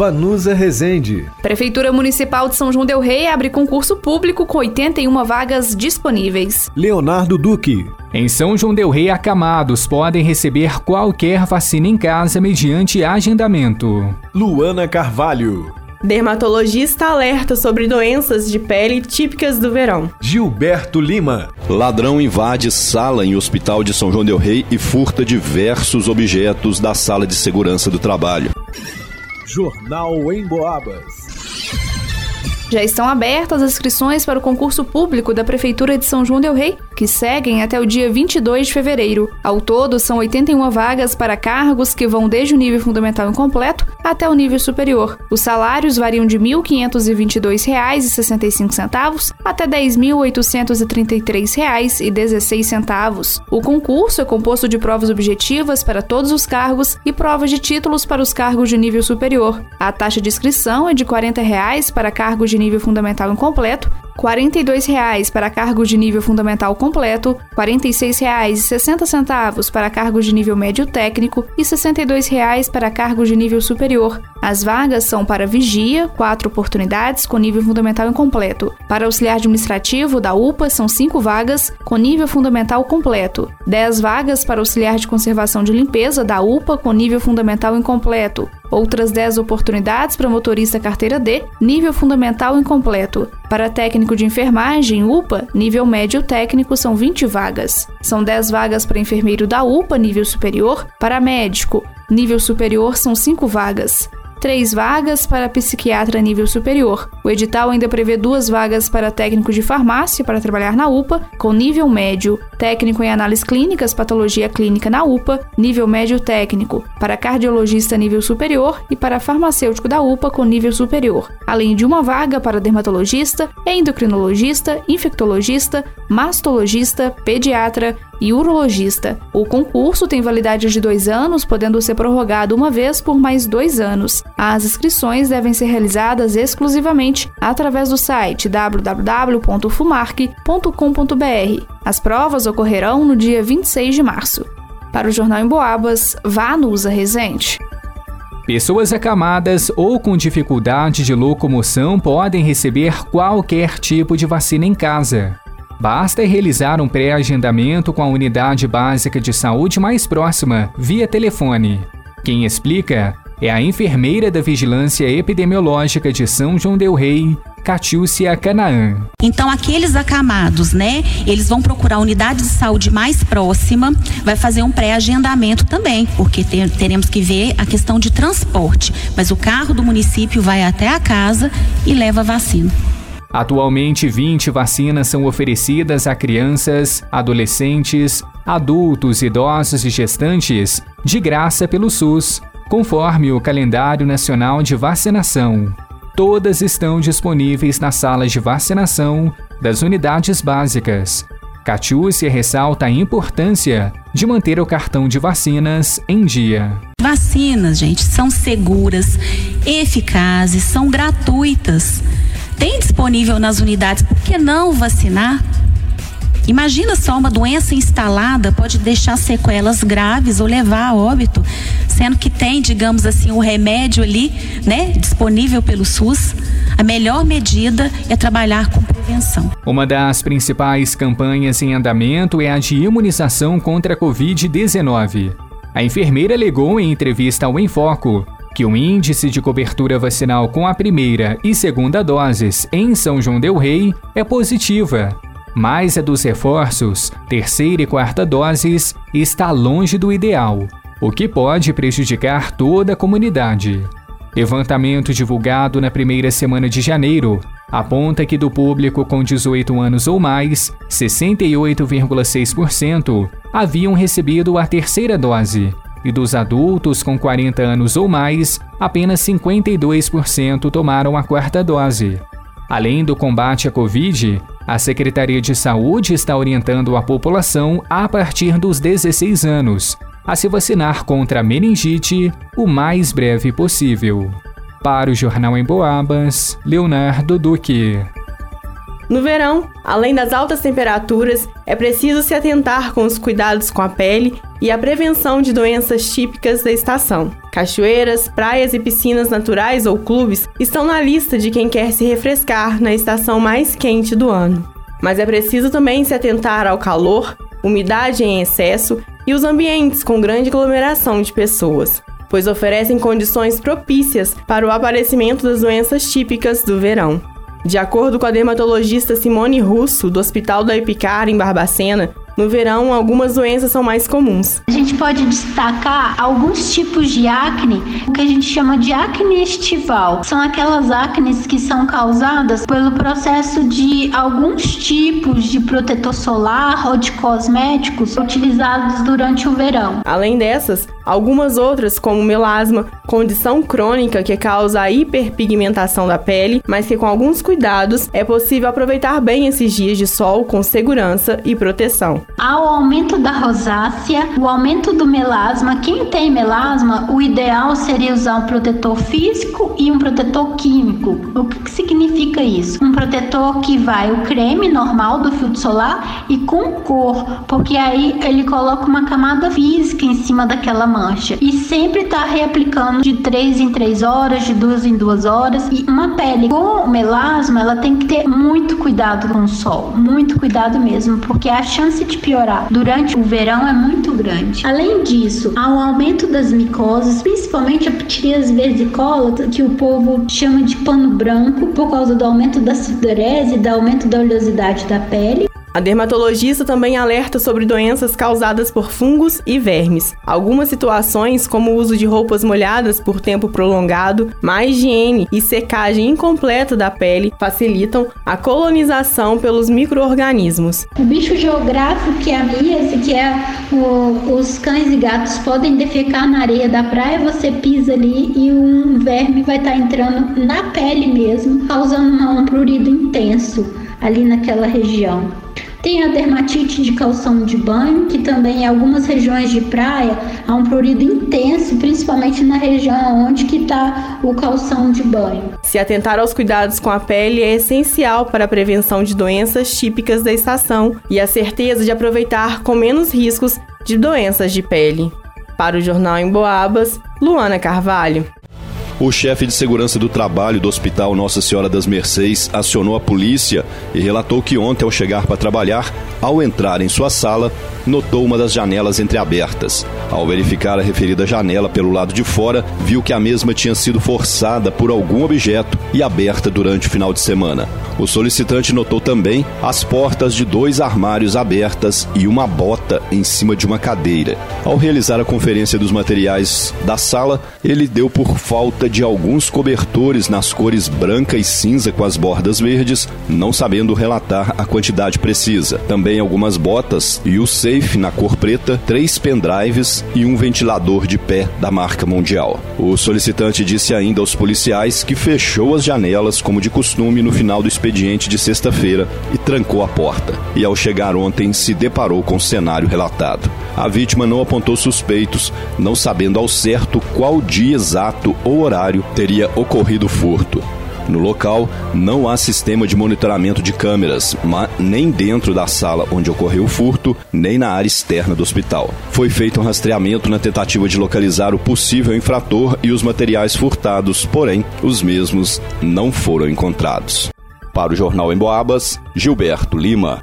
Vanusa Rezende. Prefeitura Municipal de São João Del Rei abre concurso público com 81 vagas disponíveis. Leonardo Duque. Em São João Del Rei, acamados podem receber qualquer vacina em casa mediante agendamento. Luana Carvalho. Dermatologista alerta sobre doenças de pele típicas do verão. Gilberto Lima. Ladrão invade sala em hospital de São João Del Rei e furta diversos objetos da sala de segurança do trabalho. Jornal em Boabas. Já estão abertas as inscrições para o concurso público da Prefeitura de São João Del Rei que seguem até o dia 22 de fevereiro. Ao todo, são 81 vagas para cargos que vão desde o nível fundamental incompleto até o nível superior. Os salários variam de R$ 1.522,65 até R$ 10.833,16. O concurso é composto de provas objetivas para todos os cargos e provas de títulos para os cargos de nível superior. A taxa de inscrição é de 40 reais para cargos de nível fundamental incompleto R$ 42,00 para cargos de nível fundamental completo, R$ 46,60 para cargos de nível médio técnico e R$ 62,00 para cargos de nível superior. As vagas são para vigia, quatro oportunidades com nível fundamental incompleto. Para auxiliar administrativo da UPA são cinco vagas com nível fundamental completo, 10 vagas para auxiliar de conservação de limpeza da UPA com nível fundamental incompleto, outras 10 oportunidades para motorista carteira D, nível fundamental incompleto. Para técnico de enfermagem, UPA, nível médio técnico, são 20 vagas. São 10 vagas para enfermeiro da UPA, nível superior. Para médico, nível superior, são 5 vagas três vagas para psiquiatra nível superior. O edital ainda prevê duas vagas para técnico de farmácia para trabalhar na UPA, com nível médio, técnico em análises clínicas, patologia clínica na UPA, nível médio técnico, para cardiologista nível superior e para farmacêutico da UPA com nível superior, além de uma vaga para dermatologista, endocrinologista, infectologista, mastologista, pediatra, e urologista. O concurso tem validade de dois anos, podendo ser prorrogado uma vez por mais dois anos. As inscrições devem ser realizadas exclusivamente através do site www.fumarc.com.br. As provas ocorrerão no dia 26 de março. Para o Jornal em Boabas, vá no Usa Resente. Pessoas acamadas ou com dificuldade de locomoção podem receber qualquer tipo de vacina em casa. Basta realizar um pré-agendamento com a unidade básica de saúde mais próxima, via telefone. Quem explica é a enfermeira da Vigilância Epidemiológica de São João Del Rei, Catiúcia Canaã. Então, aqueles acamados, né, eles vão procurar a unidade de saúde mais próxima, vai fazer um pré-agendamento também, porque ter, teremos que ver a questão de transporte. Mas o carro do município vai até a casa e leva a vacina. Atualmente, 20 vacinas são oferecidas a crianças, adolescentes, adultos, idosos e gestantes de graça pelo SUS, conforme o calendário nacional de vacinação. Todas estão disponíveis nas salas de vacinação das unidades básicas. Catiúcia ressalta a importância de manter o cartão de vacinas em dia. Vacinas, gente, são seguras, eficazes, são gratuitas tem disponível nas unidades, por que não vacinar? Imagina só uma doença instalada pode deixar sequelas graves ou levar a óbito, sendo que tem, digamos assim, o remédio ali, né, disponível pelo SUS. A melhor medida é trabalhar com prevenção. Uma das principais campanhas em andamento é a de imunização contra a Covid-19. A enfermeira alegou em entrevista ao Enfoco que o índice de cobertura vacinal com a primeira e segunda doses em São João Del Rei é positiva, mas a dos reforços, terceira e quarta doses, está longe do ideal, o que pode prejudicar toda a comunidade. Levantamento divulgado na primeira semana de janeiro aponta que do público com 18 anos ou mais, 68,6% haviam recebido a terceira dose e dos adultos com 40 anos ou mais, apenas 52% tomaram a quarta dose. Além do combate à Covid, a Secretaria de Saúde está orientando a população a partir dos 16 anos a se vacinar contra a meningite o mais breve possível. Para o Jornal em Boabas, Leonardo Duque. No verão, além das altas temperaturas, é preciso se atentar com os cuidados com a pele e a prevenção de doenças típicas da estação. Cachoeiras, praias e piscinas naturais ou clubes estão na lista de quem quer se refrescar na estação mais quente do ano. Mas é preciso também se atentar ao calor, umidade em excesso e os ambientes com grande aglomeração de pessoas, pois oferecem condições propícias para o aparecimento das doenças típicas do verão. De acordo com a dermatologista Simone Russo, do Hospital da Epicar, em Barbacena, no verão, algumas doenças são mais comuns. Gente pode destacar alguns tipos de acne, o que a gente chama de acne estival. São aquelas acnes que são causadas pelo processo de alguns tipos de protetor solar ou de cosméticos utilizados durante o verão. Além dessas, algumas outras, como melasma, condição crônica que causa a hiperpigmentação da pele, mas que com alguns cuidados é possível aproveitar bem esses dias de sol com segurança e proteção. Há o aumento da rosácea, o aumento do melasma. Quem tem melasma, o ideal seria usar um protetor físico e um protetor químico. O que, que significa isso? Um protetor que vai o creme normal do filtro solar e com cor, porque aí ele coloca uma camada física em cima daquela mancha e sempre está reaplicando de 3 em 3 horas, de 2 em 2 horas. E uma pele com melasma, ela tem que ter muito cuidado com o sol, muito cuidado mesmo, porque a chance de piorar durante o verão é muito grande. Além disso, há um aumento das micoses, principalmente a ptirias versicolata, que o povo chama de pano branco, por causa do aumento da sudorese e do aumento da oleosidade da pele. A dermatologista também alerta sobre doenças causadas por fungos e vermes. Algumas situações, como o uso de roupas molhadas por tempo prolongado, má higiene e secagem incompleta da pele, facilitam a colonização pelos micro-organismos. O bicho geográfico que é a que é o, os cães e gatos podem defecar na areia da praia, você pisa ali e um verme vai estar tá entrando na pele mesmo, causando um prurido intenso ali naquela região. Tem a dermatite de calção de banho, que também em algumas regiões de praia há um prurido intenso, principalmente na região onde que está o calção de banho. Se atentar aos cuidados com a pele é essencial para a prevenção de doenças típicas da estação e a certeza de aproveitar com menos riscos de doenças de pele. Para o Jornal em Boabas, Luana Carvalho. O chefe de segurança do trabalho do Hospital Nossa Senhora das Mercês acionou a polícia e relatou que ontem, ao chegar para trabalhar, ao entrar em sua sala, notou uma das janelas entreabertas. Ao verificar a referida janela pelo lado de fora, viu que a mesma tinha sido forçada por algum objeto e aberta durante o final de semana. O solicitante notou também as portas de dois armários abertas e uma bota em cima de uma cadeira. Ao realizar a conferência dos materiais da sala, ele deu por falta de alguns cobertores nas cores branca e cinza com as bordas verdes, não sabendo relatar a quantidade precisa. Também algumas botas e o na cor preta, três pendrives e um ventilador de pé da marca mundial. O solicitante disse ainda aos policiais que fechou as janelas como de costume no final do expediente de sexta-feira e trancou a porta. E ao chegar ontem se deparou com o cenário relatado. A vítima não apontou suspeitos, não sabendo ao certo qual dia exato ou horário teria ocorrido o furto. No local, não há sistema de monitoramento de câmeras, nem dentro da sala onde ocorreu o furto, nem na área externa do hospital. Foi feito um rastreamento na tentativa de localizar o possível infrator e os materiais furtados, porém, os mesmos não foram encontrados. Para o Jornal em Boabas, Gilberto Lima.